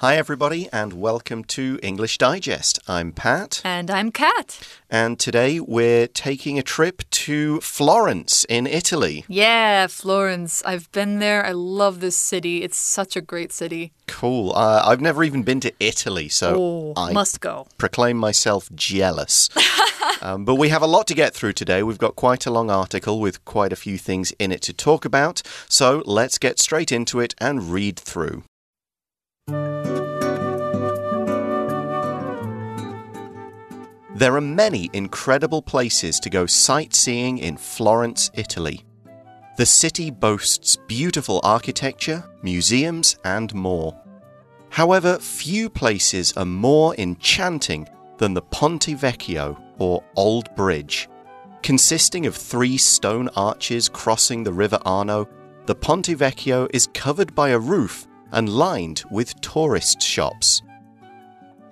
Hi, everybody, and welcome to English Digest. I'm Pat. And I'm Kat. And today we're taking a trip to Florence in Italy. Yeah, Florence. I've been there. I love this city. It's such a great city. Cool. Uh, I've never even been to Italy, so oh, I must go. proclaim myself jealous. um, but we have a lot to get through today. We've got quite a long article with quite a few things in it to talk about. So let's get straight into it and read through. There are many incredible places to go sightseeing in Florence, Italy. The city boasts beautiful architecture, museums, and more. However, few places are more enchanting than the Ponte Vecchio, or Old Bridge. Consisting of three stone arches crossing the River Arno, the Ponte Vecchio is covered by a roof and lined with tourist shops.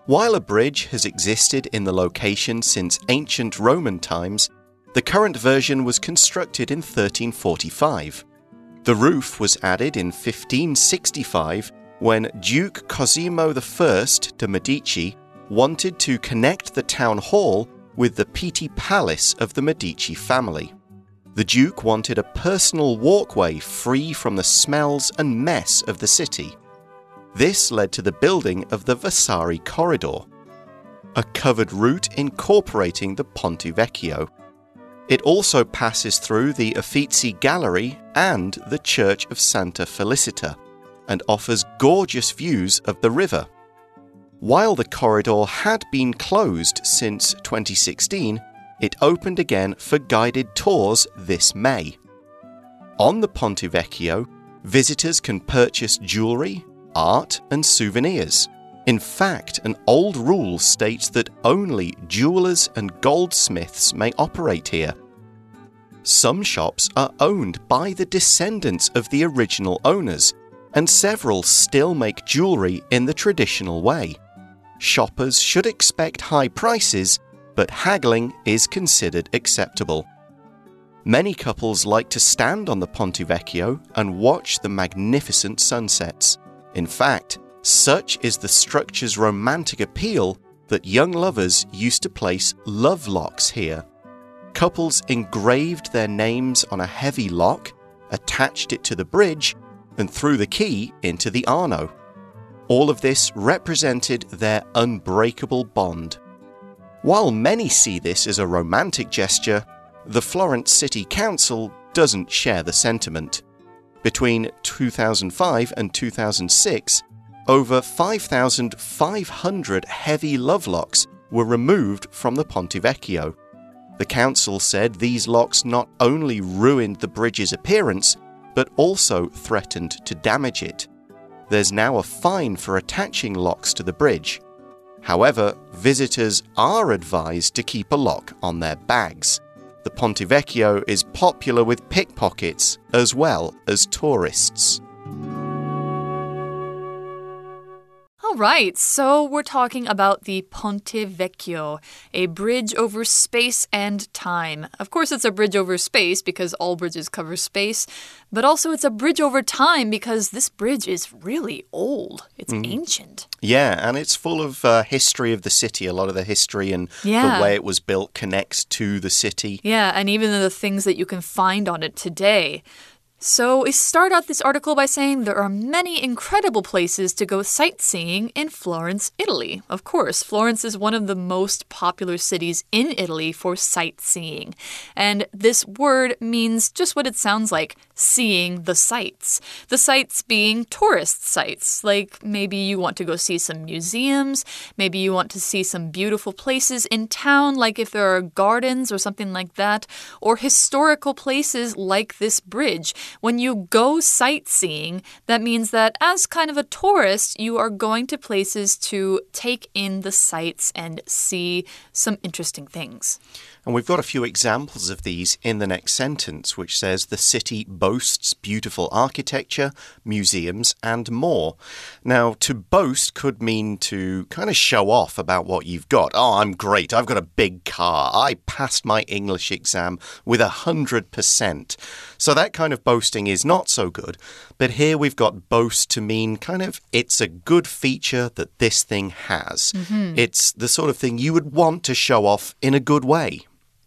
While a bridge has existed in the location since ancient Roman times, the current version was constructed in 1345. The roof was added in 1565 when Duke Cosimo I de' Medici wanted to connect the town hall with the Pitti Palace of the Medici family. The Duke wanted a personal walkway free from the smells and mess of the city. This led to the building of the Vasari Corridor, a covered route incorporating the Ponte Vecchio. It also passes through the Uffizi Gallery and the Church of Santa Felicita and offers gorgeous views of the river. While the corridor had been closed since 2016, it opened again for guided tours this May. On the Ponte Vecchio, visitors can purchase jewelry, art, and souvenirs. In fact, an old rule states that only jewelers and goldsmiths may operate here. Some shops are owned by the descendants of the original owners, and several still make jewelry in the traditional way. Shoppers should expect high prices, but haggling is considered acceptable. Many couples like to stand on the Ponte Vecchio and watch the magnificent sunsets. In fact, such is the structure's romantic appeal that young lovers used to place love locks here. Couples engraved their names on a heavy lock, attached it to the bridge, and threw the key into the Arno. All of this represented their unbreakable bond. While many see this as a romantic gesture, the Florence City Council doesn't share the sentiment. Between 2005 and 2006, over 5,500 heavy love locks were removed from the Ponte Vecchio. The council said these locks not only ruined the bridge's appearance, but also threatened to damage it. There's now a fine for attaching locks to the bridge. However, visitors are advised to keep a lock on their bags. The Ponte Vecchio is popular with pickpockets as well as tourists. All right, so we're talking about the Ponte Vecchio, a bridge over space and time. Of course, it's a bridge over space because all bridges cover space, but also it's a bridge over time because this bridge is really old. It's mm. ancient. Yeah, and it's full of uh, history of the city. A lot of the history and yeah. the way it was built connects to the city. Yeah, and even the things that you can find on it today. So, we start out this article by saying there are many incredible places to go sightseeing in Florence, Italy. Of course, Florence is one of the most popular cities in Italy for sightseeing. And this word means just what it sounds like seeing the sights. The sights being tourist sites, like maybe you want to go see some museums, maybe you want to see some beautiful places in town, like if there are gardens or something like that, or historical places like this bridge when you go sightseeing, that means that as kind of a tourist, you are going to places to take in the sights and see some interesting things. And we've got a few examples of these in the next sentence, which says the city boasts beautiful architecture, museums, and more. Now, to boast could mean to kind of show off about what you've got. Oh, I'm great. I've got a big car. I passed my English exam with a 100%. So that kind of boast boasting is not so good. But here we've got boast to mean kind of it's a good feature that this thing has. Mm-hmm. It's the sort of thing you would want to show off in a good way.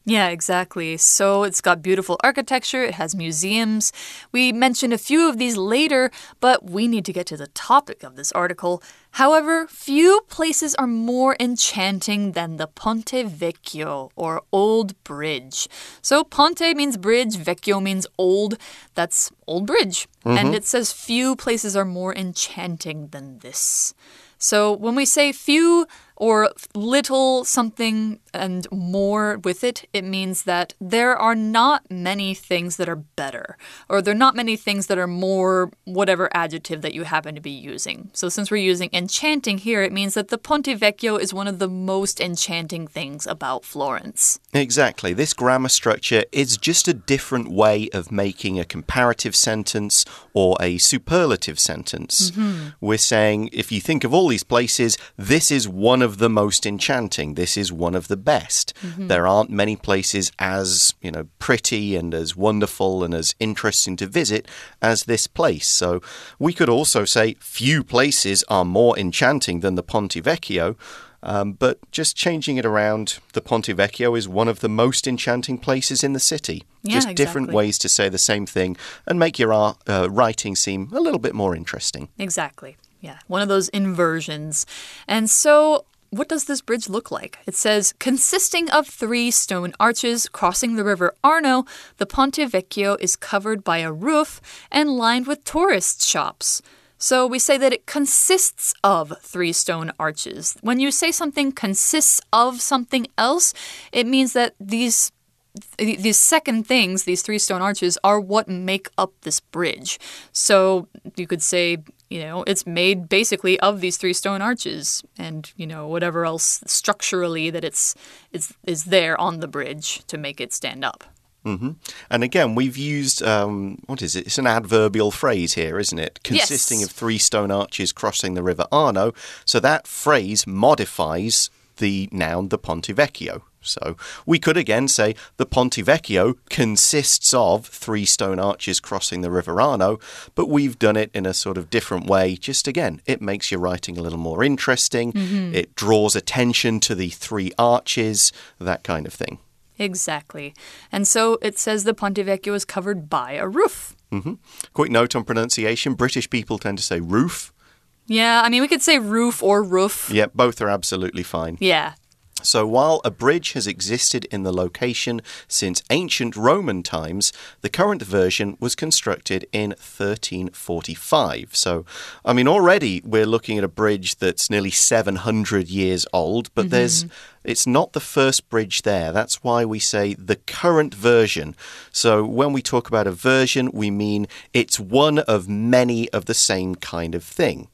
Yeah, exactly. So it's got beautiful architecture, it has museums. We mentioned a few of these later, but we need to get to the topic of this article. However, few places are more enchanting than the Ponte Vecchio, or Old Bridge. So Ponte means bridge, Vecchio means old. That's Old Bridge. Mm-hmm. And it says few places are more enchanting than this. So when we say few or little something and more with it, it means that there are not many things that are better, or there are not many things that are more whatever adjective that you happen to be using. So since we're using enchanting here, it means that the Ponte Vecchio is one of the most enchanting things about Florence. Exactly. This grammar structure is just a different way of making a comparative sentence or a superlative sentence. Mm-hmm. We're saying if you think of all these places, this is one of the most enchanting. This is one of the best. There aren't many places as, you know, pretty and as wonderful and as interesting to visit as this place. So we could also say few places are more enchanting than the Ponte Vecchio. Um, but just changing it around, the Ponte Vecchio is one of the most enchanting places in the city. Yeah, just different ways to say the same thing and make your art, uh, writing seem a little bit more interesting. Exactly. Yeah, one of those inversions. And so, what does this bridge look like? It says, consisting of three stone arches crossing the river Arno, the Ponte Vecchio is covered by a roof and lined with tourist shops. So we say that it consists of three stone arches. When you say something consists of something else, it means that these these second things, these three stone arches, are what make up this bridge. So you could say, you know, it's made basically of these three stone arches, and you know whatever else structurally that it's is is there on the bridge to make it stand up. And again, we've used, um, what is it? It's an adverbial phrase here, isn't it? Consisting Yes. of three stone arches crossing the River Arno. So that phrase modifies the noun, the Ponte Vecchio. So we could again say the Ponte Vecchio consists of three stone arches crossing the River Arno, but we've done it in a sort of different way. Just again, it makes your writing a little more interesting. It draws attention to the three arches, that kind of thing. Exactly. And so it says the Ponte Vecchio is covered by a roof. Mm -hmm. Quick note on pronunciation British people tend to say roof. Yeah, I mean, we could say roof or roof. Yeah, both are absolutely fine. Yeah. So while a bridge has existed in the location since ancient Roman times, the current version was constructed in 1345. So, I mean, already we're looking at a bridge that's nearly 700 years old, but mm-hmm. there's it's not the first bridge there. That's why we say the current version. So when we talk about a version, we mean it's one of many of the same kind of thing.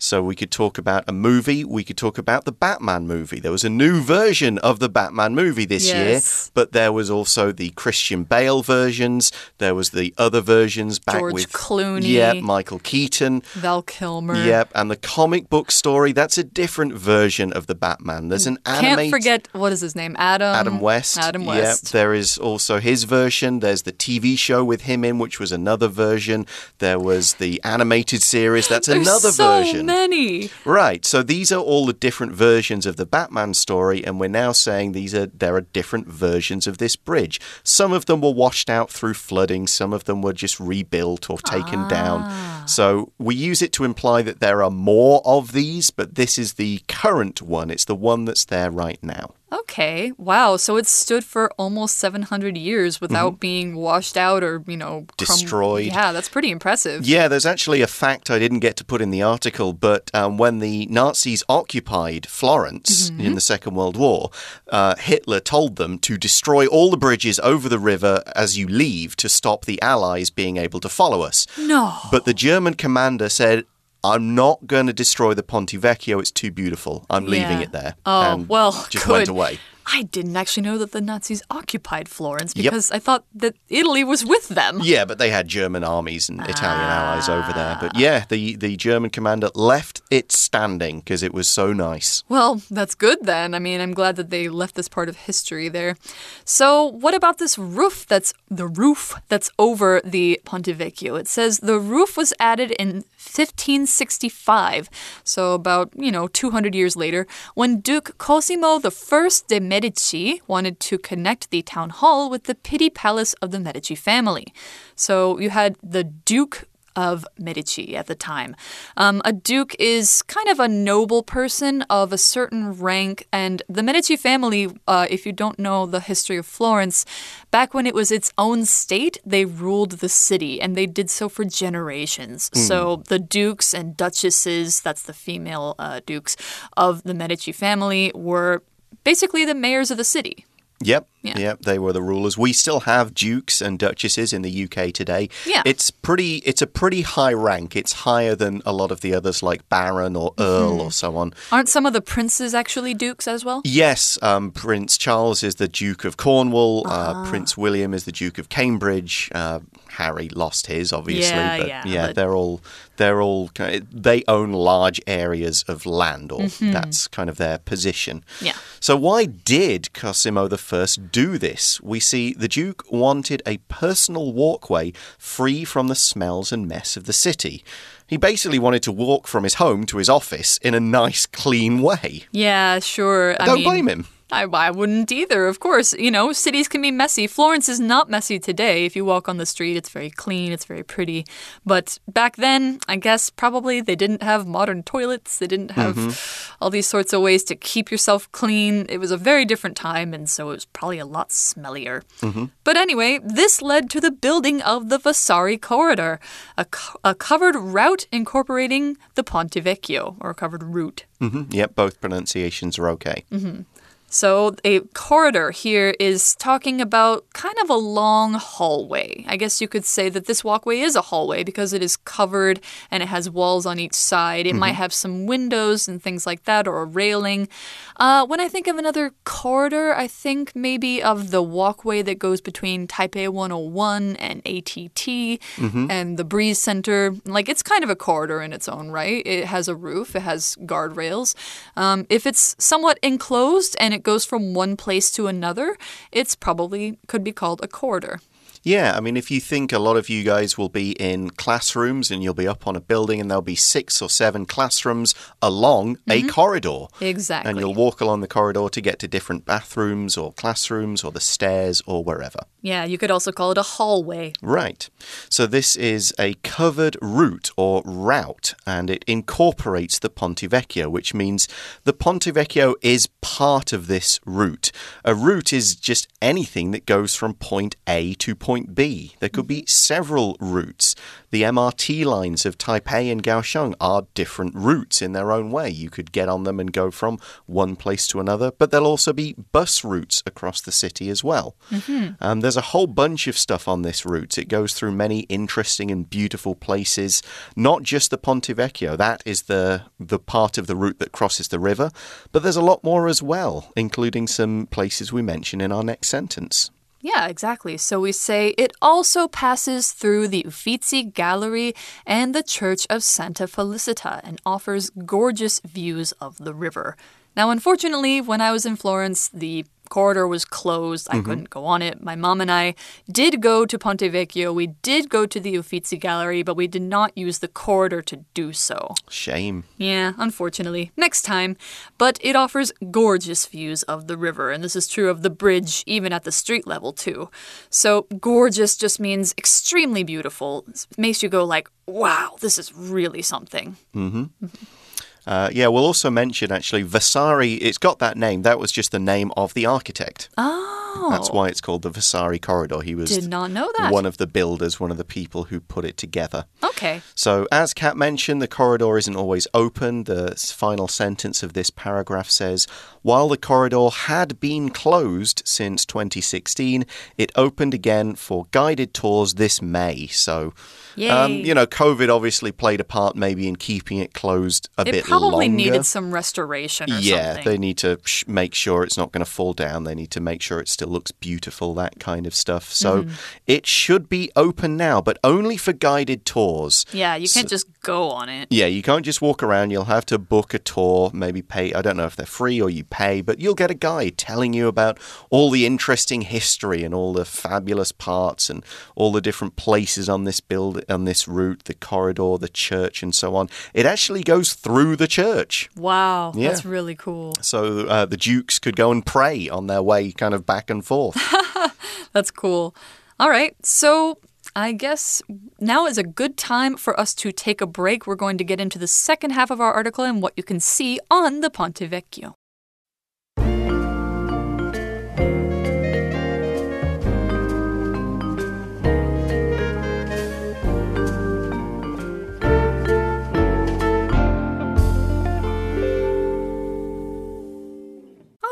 So we could talk about a movie, we could talk about the Batman movie. There was a new version of the Batman movie this Yes. year, but there was also the Christian Bale versions, there was the other versions back George with Clooney. Yep, Michael Keaton. Val Kilmer. Yep, and the comic book story, that's a different version of the Batman. There's an Can't forget, what is his name? Adam. Adam West. Adam West. Yep, there is also his version. There's the TV show with him in, which was another version. There was the animated series. That's another so version. Many. Right. So these are all the different versions of the Batman story, and we're now saying these are there are different versions of this bridge. Some of them were washed out through flooding. Some of them were just rebuilt or taken Ah. down. So we use it to imply that there are more of these, but this is the current one. It's the one that's there right now. Okay. Wow. So it stood for almost 700 years without being washed out or, you know, Mm-hmm. Destroyed. Yeah, that's pretty impressive. Yeah, there's actually a fact I didn't get to put in the article, but um, when the Nazis occupied Florence in the Second World War, uh, Hitler told them to destroy all the bridges over the river as you leave to stop the Allies being able to follow us. No. But the German commander said, I'm not going to destroy the Ponte Vecchio. It's too beautiful. I'm leaving it there. Oh, and well, just good. went away. I didn't actually know that the Nazis occupied Florence because I thought that Italy was with them. Yeah, but they had German armies and Italian allies over there. But ah. yeah, the, the German commander left it standing because it was so nice. Well, that's good then. I mean, I'm glad that they left this part of history there. So, what about this roof that's the roof that's over the Ponte Vecchio? It says the roof was added in 1565, so about, you know, 200 years later, when Duke Cosimo I de' Medici wanted to connect the town hall with the Pitti Palace of the Medici family. So you had the Duke of Medici at the time. Um, a duke is kind of a noble person of a certain rank, and the Medici family, uh, if you don't know the history of Florence, back when it was its own state, they ruled the city, and they did so for generations. So the dukes and duchesses, that's the female uh, dukes of the Medici family, were basically the mayors of the city. Yep. Yeah. Yep, they were the rulers. We still have dukes and duchesses in the UK today. Yeah. It's pretty it's a pretty high rank. It's higher than a lot of the others like baron or earl or so on. Aren't some of the princes actually dukes as well? Yes, um, Prince Charles is the Duke of Cornwall. Ah. Uh, Prince William is the Duke of Cambridge. Uh, Harry lost his, obviously, Yeah, but yeah, but- they're all they're all they own large areas of land, or mm-hmm. that's kind of their position. Yeah. So why did Cosimo I do this? We see the Duke wanted a personal walkway free from the smells and mess of the city. He basically wanted to walk from his home to his office in a nice, clean way. Yeah, sure. I Don't mean, blame him. I, I wouldn't either, of course. You know, cities can be messy. Florence is not messy today. If you walk on the street, it's very clean, it's very pretty. But back then, I guess probably they didn't have modern toilets, they didn't have mm-hmm. all these sorts of ways to keep yourself clean. It was a very different time, and so it was probably a lot smellier. Mm-hmm. But anyway, this led to the building of the Vasari Corridor, a, co- a covered route incorporating the Ponte Vecchio, or a covered route. hmm Yep, both pronunciations are okay. Mm-hmm. So, a corridor here is talking about kind of a long hallway. I guess you could say that this walkway is a hallway because it is covered and it has walls on each side. It might have some windows and things like that, or a railing. Uh, when I think of another corridor, I think maybe of the walkway that goes between Taipei 101 and ATT and the Breeze Center. Like, it's kind of a corridor in its own right. It has a roof, it has guardrails. Um, if it's somewhat enclosed and it goes from one place to another, it's probably could be called a corridor. Yeah, I mean, if you think a lot of you guys will be in classrooms and you'll be up on a building and there'll be six or seven classrooms along a mm-hmm. corridor. Exactly. And you'll walk along the corridor to get to different bathrooms or classrooms or the stairs or wherever. Yeah, you could also call it a hallway. Right. So this is a covered route or route, and it incorporates the Ponte Vecchio, which means the Ponte Vecchio is part of this route. A route is just anything that goes from point A to point B. There could be several routes. The MRT lines of Taipei and Kaohsiung are different routes in their own way. You could get on them and go from one place to another, but there'll also be bus routes across the city as well. Um, there's a whole bunch of stuff on this route. It goes through many interesting and beautiful places. Not just the Ponte Vecchio, that is the the part of the route that crosses the river, but there's a lot more as well, including some places we mention in our next sentence. Yeah, exactly. So we say it also passes through the Uffizi Gallery and the Church of Santa Felicita and offers gorgeous views of the river. Now, unfortunately, when I was in Florence, the corridor was closed. I mm-hmm. couldn't go on it. My mom and I did go to Ponte Vecchio. We did go to the Uffizi Gallery, but we did not use the corridor to do so. Shame. Yeah, unfortunately. Next time. But it offers gorgeous views of the river, and this is true of the bridge, even at the street level, too. So, gorgeous just means extremely beautiful. It makes you go like, wow, this is really something. Mm-hmm. Mm-hmm. Uh, yeah, we'll also mention actually Vasari. It's got that name. That was just the name of the architect. Ah, That's why it's called the Vasari Corridor. He was Did not know that. one of the builders, one of the people who put it together. Okay. So, as Kat mentioned, the corridor isn't always open. The final sentence of this paragraph says While the corridor had been closed since 2016, it opened again for guided tours this May. So, um, you know, COVID obviously played a part maybe in keeping it closed a It bit probably needed some restoration or yeah, something. they need to sh make sure it's not going to fall down. They need to make sure it still looks beautiful, that kind of stuff. So Mm-hmm. it should be open now, but only for guided tours. yeah, you can't just go on it. Yeah, you can't just walk around. You'll have to book a tour, maybe pay. I don't know if they're free or you pay, but you'll get a guide telling you about all the interesting history and all the fabulous parts and all the different places on this build on this route, the corridor, the church, and so on. It actually goes through the church. Wow, Yeah. that's really cool. So uh, the dukes could go and pray on their way kind of back and forth. That's cool. All right, so I guess now is a good time for us to take a break. We're going to get into the second half of our article and what you can see on the Ponte Vecchio.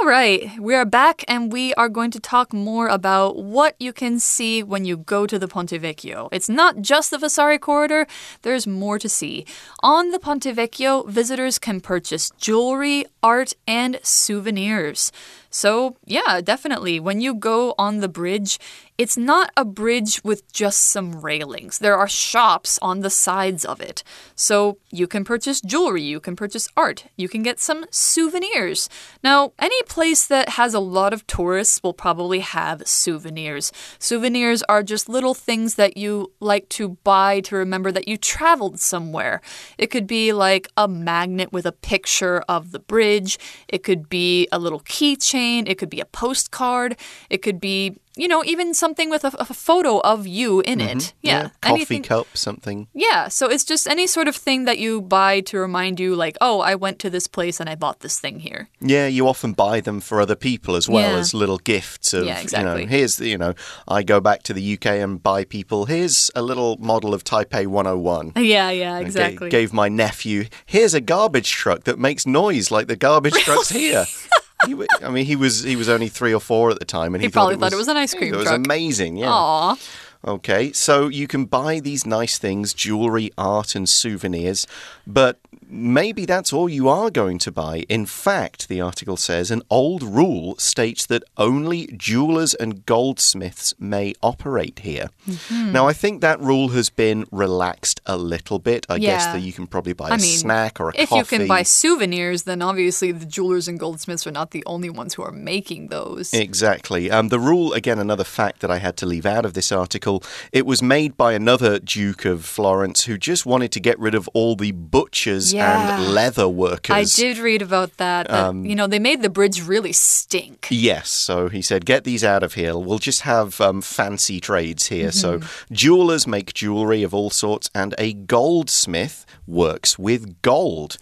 Right, we are back and we are going to talk more about what you can see when you go to the Ponte Vecchio. It's not just the Vasari corridor, there's more to see. On the Ponte Vecchio, visitors can purchase jewelry, art, and souvenirs. So, yeah, definitely. When you go on the bridge, it's not a bridge with just some railings. There are shops on the sides of it. So, you can purchase jewelry, you can purchase art, you can get some souvenirs. Now, any place that has a lot of tourists will probably have souvenirs. Souvenirs are just little things that you like to buy to remember that you traveled somewhere. It could be like a magnet with a picture of the bridge, it could be a little keychain, it could be a postcard, it could be you know, even something with a, a photo of you in it. Mm-hmm. Yeah. Coffee anything- cup, something. yeah, so it's just any sort of thing that you buy to remind you, like, oh, I went to this place and I bought this thing here. Yeah, you often buy them for other people as well Yeah. as little gifts of, Yeah, you exactly. know, here's the, you know, I go back to the UK and buy people, here's a little model of Taipei 101. Yeah, yeah, exactly. gave my nephew, here's a garbage truck that makes noise like the garbage trucks here. He, I mean, he was he was only three or four at the time, and he, He probably thought it was an ice cream It was amazing, yeah. Aw. Okay, so you can buy these nice things, jewelry, art, and souvenirs, but maybe that's all you are going to buy. In fact, the article says an old rule states that only jewelers and goldsmiths may operate here. Mm-hmm. Now, I think that rule has been relaxed a little bit. I guess that you can probably buy a I mean, snack or a if coffee. you can buy souvenirs, then obviously the jewelers and goldsmiths are not the only ones who are making those. Exactly. Um, the rule, again, another fact that I had to leave out of this article, it was made by another Duke of Florence who just wanted to get rid of all the butchers Yeah. and leather workers. I did read about that. that Um, you know, they made the bridge really stink. Yes, so he said, get these out of here. We'll just have um, fancy trades here. So, Mm-hmm. jewelers make jewelry of all sorts, and a goldsmith works with gold.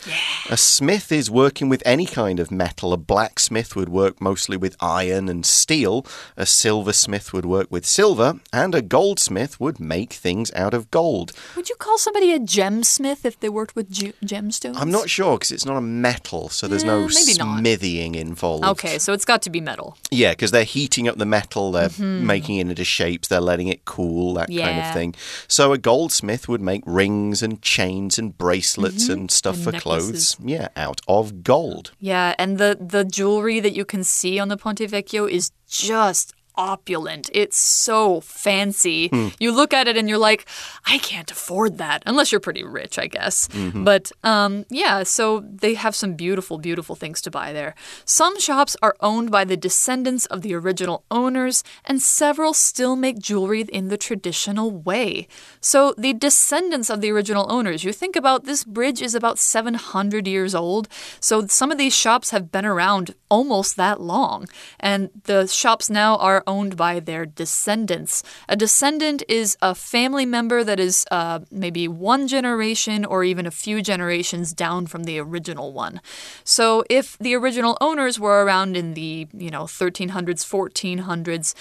A smith is working with any kind of metal. A blacksmith would work mostly with iron and steel. A silversmith would work with silver, and a goldsmith would make things out of gold. Would you call somebody a gemsmith if they worked with gemstones? I'm not sure because it's not a metal, so there's no Eh, maybe not. smithying involved. Okay, so it's got to be metal. Yeah, because they're heating up the metal, they're making it into shapes, they're letting it cool, that kind of. Thing. So a goldsmith would make rings and chains and bracelets and stuff. And for necklaces. clothes. Yeah, out of gold. Yeah, and the the jewelry that you can see on the Ponte Vecchio is just opulent. It's so fancy. Hmm. You look at it and you're like, I can't afford that unless you're pretty rich, I guess. Mm-hmm. But um, yeah, so they have some beautiful, beautiful things to buy there. Some shops are owned by the descendants of the original owners, and several still make jewelry in the traditional way. So the descendants of the original owners, you think about this bridge is about 700 years old. So some of these shops have been around almost that long. And the shops now are owned by their descendants. A descendant is a family member that is uh, maybe one generation or even a few generations down from the original one. So if the original owners were around in the, you know, 1300s, 1400s,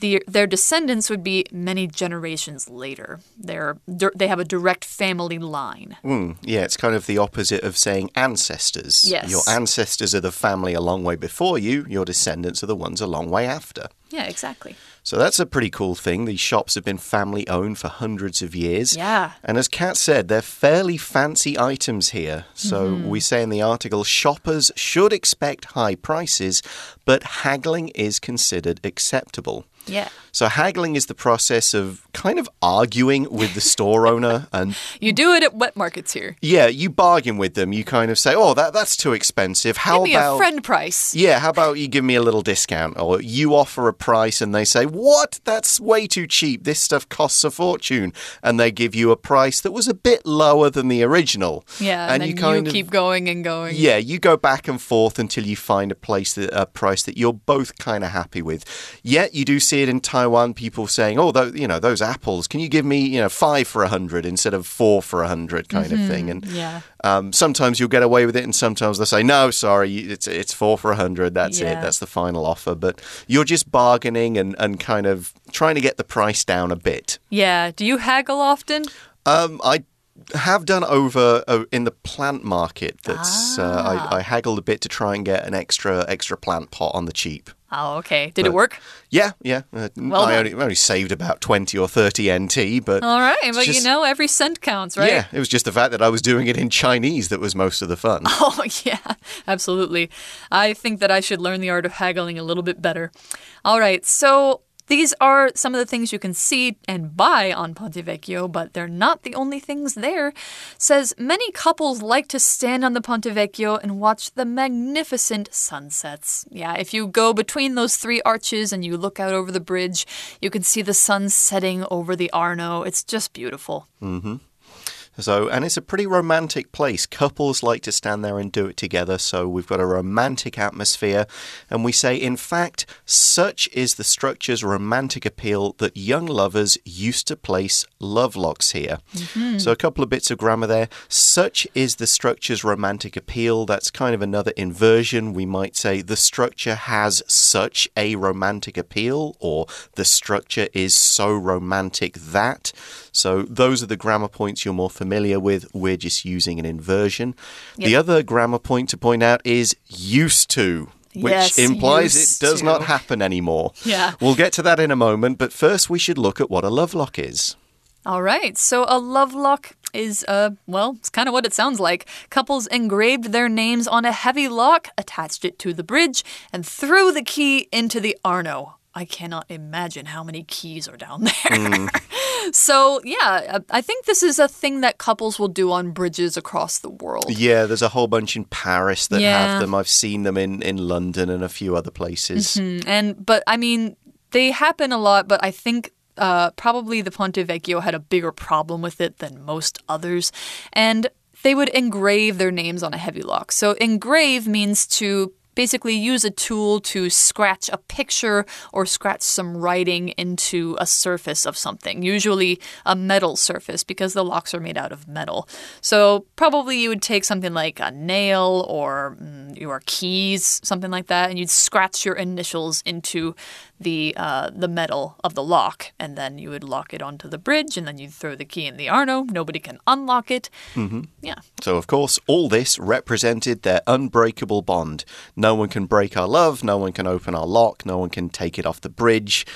the, their descendants would be many generations later. They're, they have a direct family line. Mm, yeah, it's kind of the opposite of saying ancestors. Yes. Your ancestors are the family a long way before you, your descendants are the ones a long way after. Yeah, exactly. So that's a pretty cool thing. These shops have been family owned for hundreds of years. Yeah. And as Kat said, they're fairly fancy items here. So Mm-hmm. we say in the article shoppers should expect high prices, but haggling is considered acceptable. Yeah. So haggling is the process of kind of arguing with the store owner and You do it at wet markets here. yeah, you bargain with them. You kind of say, "Oh, that that's too expensive. How about a friend price. yeah, how about you give me a little discount? Or you offer a price and they say, What? That's way too cheap. This stuff costs a fortune. And they give you a price that was a bit lower than the original. Yeah, and, and then you you, kind of. keep going and going. yeah, you go back and forth until you find a place that a price that you're both kind of happy with. Yet you do see it in Taiwan. People saying, "Oh, those, you know, those apples. Can you give me, you know, five for a hundred instead of four for a hundred, kind of thing?" And Yeah. um, sometimes you'll get away with it, and sometimes they'll say, "No, sorry, it's it's four for a hundred. That's it. That's the final offer." But you're just bargaining and and kind of trying to get the price down a bit. Yeah. Do you haggle often? Um, I have done over uh, in the plant market. That's uh, Ah. I, I haggled a bit to try and get an extra extra plant pot on the cheap. Oh, okay. Did it work? Yeah, yeah. Uh, Well I only, only saved about twenty or thirty NT, but All right. But you know, every cent counts, right? yeah, it was just the fact that I was doing it in Chinese that was most of the fun. Oh, yeah, absolutely. I think that I should learn the art of haggling a little bit better. All right, so these are some of the things you can see and buy on Ponte Vecchio, but they're not the only things there. Says many couples like to stand on the Ponte Vecchio and watch the magnificent sunsets. Yeah, if you go between those three arches and you look out over the bridge, you can see the sun setting over the Arno. It's just beautiful. Mm-hmm. So, and it's a pretty romantic place. Couples like to stand there and do it together. So, we've got a romantic atmosphere. And we say, in fact, such is the structure's romantic appeal that young lovers used to place love locks here. Mm-hmm. So, a couple of bits of grammar there. Such is the structure's romantic appeal. That's kind of another inversion. We might say, the structure has such a romantic appeal, or the structure is so romantic that. So, those are the grammar points you're more familiar with. We're just using an inversion. The other grammar point to point out is used to. Which Yes, implies it does not happen anymore. Yeah. We'll get to that in a moment, but first we should look at what a love lock is. All right, so a love lock is, uh, well, it's kind of what it sounds like. Couples engraved their names on a heavy lock, attached it to the bridge, and threw the key into the Arno. I cannot imagine how many keys are down there. So, yeah, I think this is a thing that couples will do on bridges across the world. Yeah, there's a whole bunch in Paris that Yeah. have them. I've seen them in, in London and a few other places. Mm, And, but I mean, they happen a lot, but I think uh, probably the Ponte Vecchio had a bigger problem with it than most others. And they would engrave their names on a heavy lock. So, engrave means to basically use a tool to scratch a picture or scratch some writing into a surface of something, usually a metal surface because the locks are made out of metal. So, probably you would take something like a nail or mm, your keys, something like that, and you'd scratch your initials into the uh, the metal of the lock, and then you would lock it onto the bridge, and then you'd throw the key in the Arno. Nobody can unlock it. Mm-hmm. Yeah. So, of course, all this represented their unbreakable bond. No one can break our love, no one can open our lock, no one can take it off the bridge.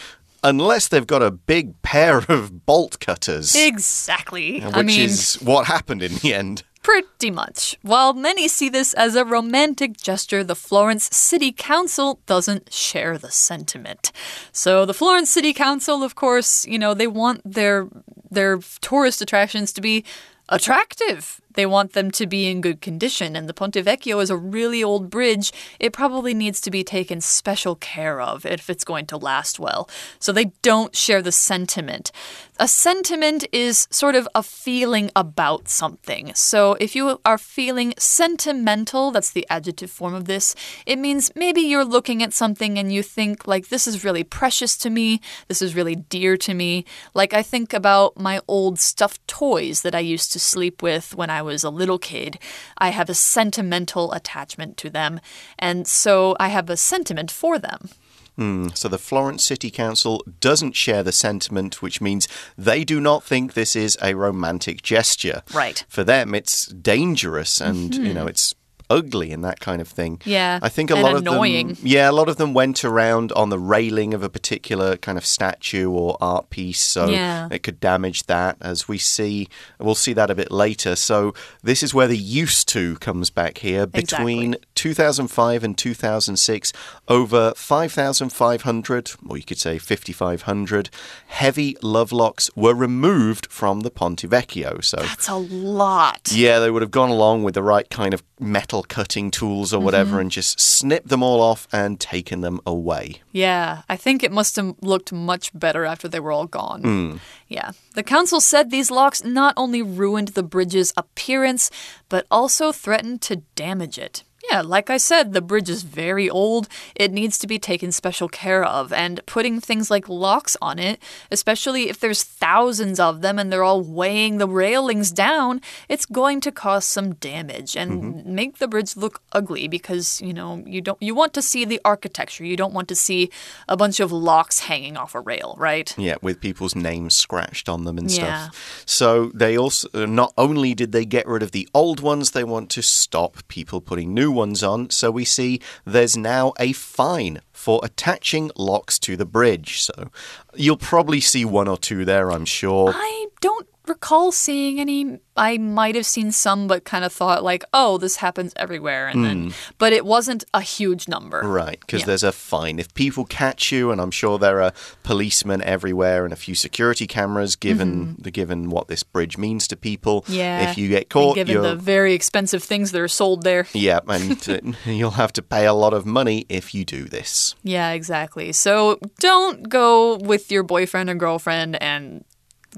Unless they've got a big pair of bolt cutters, Exactly. which I mean, is what happened in the end. Pretty much. While many see this as a romantic gesture, the Florence City Council doesn't share the sentiment. So the Florence City Council, of course, you know, they want their their tourist attractions to be attractive. They want them to be in good condition. And the Ponte Vecchio is a really old bridge. It probably needs to be taken special care of if it's going to last well. So they don't share the sentiment. A sentiment is sort of a feeling about something. So if you are feeling sentimental, that's the adjective form of this, it means maybe you're looking at something and you think, like, this is really precious to me, this is really dear to me. Like, I think about my old stuffed toys that I used to sleep with when I was a little kid. I have a sentimental attachment to them, and so I have a sentiment for them. Mm, so the Florence City Council doesn't share the sentiment, which means they do not think this is a romantic gesture. Right. For them, it's dangerous and, mm -hmm. you know, it's ugly and that kind of thing. Yeah. I think a lot annoying. of them Yeah, a lot of them went around on the railing of a particular kind of statue or art piece, so yeah. it could damage that as we see we'll see that a bit later. So this is where the used to comes back here between exactly. 2005 and 2006 over 5500 or you could say 5500 heavy love locks were removed from the Ponte Vecchio. So That's a lot. Yeah, they would have gone along with the right kind of metal metal cutting tools or whatever mm -hmm. and just snipped them all off and taken them away. Yeah, I think it must have looked much better after they were all gone. Mm. Yeah. The council said these locks not only ruined the bridge's appearance, but also threatened to damage it. Yeah, like I said, the bridge is very old. It needs to be taken special care of. And putting things like locks on it, especially if there's thousands of them and they're all weighing the railings down, it's going to cause some damage and mm -hmm. make the bridge look ugly because, you know, you don't you want to see the architecture. You don't want to see a bunch of locks hanging off a rail, right? Yeah, with people's names scratched on them and yeah. stuff. So they also not only did they get rid of the old ones, they want to stop people putting new ones on, so we see there's now a fine for attaching locks to the bridge. So you'll probably see one or two there, I'm sure. I don't recall seeing any. I might have seen some, but kind of thought like, oh, this happens everywhere, and mm. then, hmm. but it wasn't a huge number, right? Because yeah. there's a fine if people catch you, and I'm sure there are policemen everywhere and a few security cameras. Given mm -hmm. the given what this bridge means to people, yeah. If you get caught, and given the very expensive things that are sold there, yeah, and uh, you'll have to pay a lot of money if you do this. Yeah, exactly. So don't go with your boyfriend or girlfriend and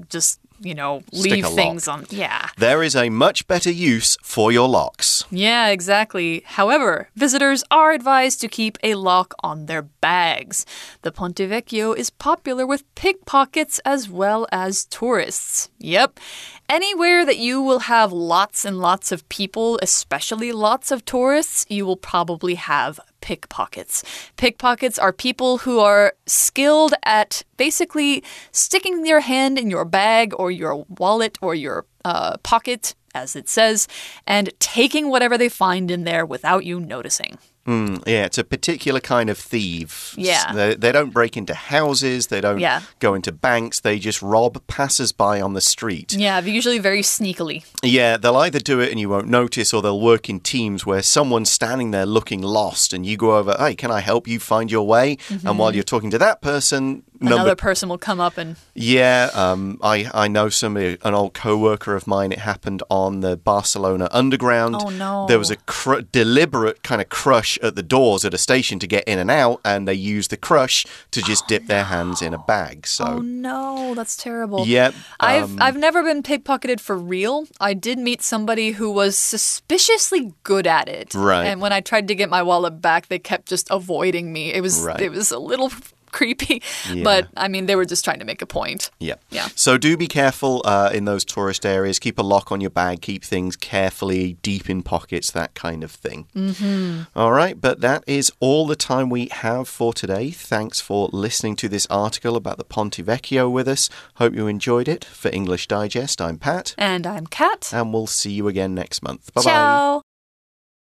just you know, leave things on. Yeah. There is a much better use for your locks. Yeah, exactly. However, visitors are advised to keep a lock on their bags. The Ponte Vecchio is popular with pickpockets as well as tourists. Yep. Anywhere that you will have lots and lots of people, especially lots of tourists, you will probably have pickpockets. Pickpockets are people who are skilled at basically sticking their hand in your bag or your wallet or your uh, pocket, as it says, and taking whatever they find in there without you noticing. Mm, yeah, it's a particular kind of thief. Yeah. They, they don't break into houses, they don't yeah. go into banks, they just rob passers-by on the street. Yeah, usually very sneakily. Yeah, they'll either do it and you won't notice, or they'll work in teams where someone's standing there looking lost and you go over, hey, can I help you find your way? Mm -hmm. And while you're talking to that person, another number... person will come up and yeah um, I, I know somebody an old co-worker of mine. It happened on the barcelona underground. Oh no. There was a deliberate kind of crush at the doors at a station to get in and out and they used the crush to just oh, dip no. their hands in a bag so oh no. That's terrible. Yep i've um, i've never been pickpocketed for real. I did meet somebody who was suspiciously good at it. Right. And when i tried to get my wallet back they kept just avoiding me. It was right. it was a little creepy. Yeah. But I mean, they were just trying to make a point. Yeah. Yeah. So do be careful uh, in those tourist areas. Keep a lock on your bag. Keep things carefully deep in pockets, that kind of thing. Mm -hmm. All right. But that is all the time we have for today. Thanks for listening to this article about the Ponte Vecchio with us. Hope you enjoyed it. For English Digest, I'm Pat. And I'm Kat. And we'll see you again next month. Bye bye. Ciao.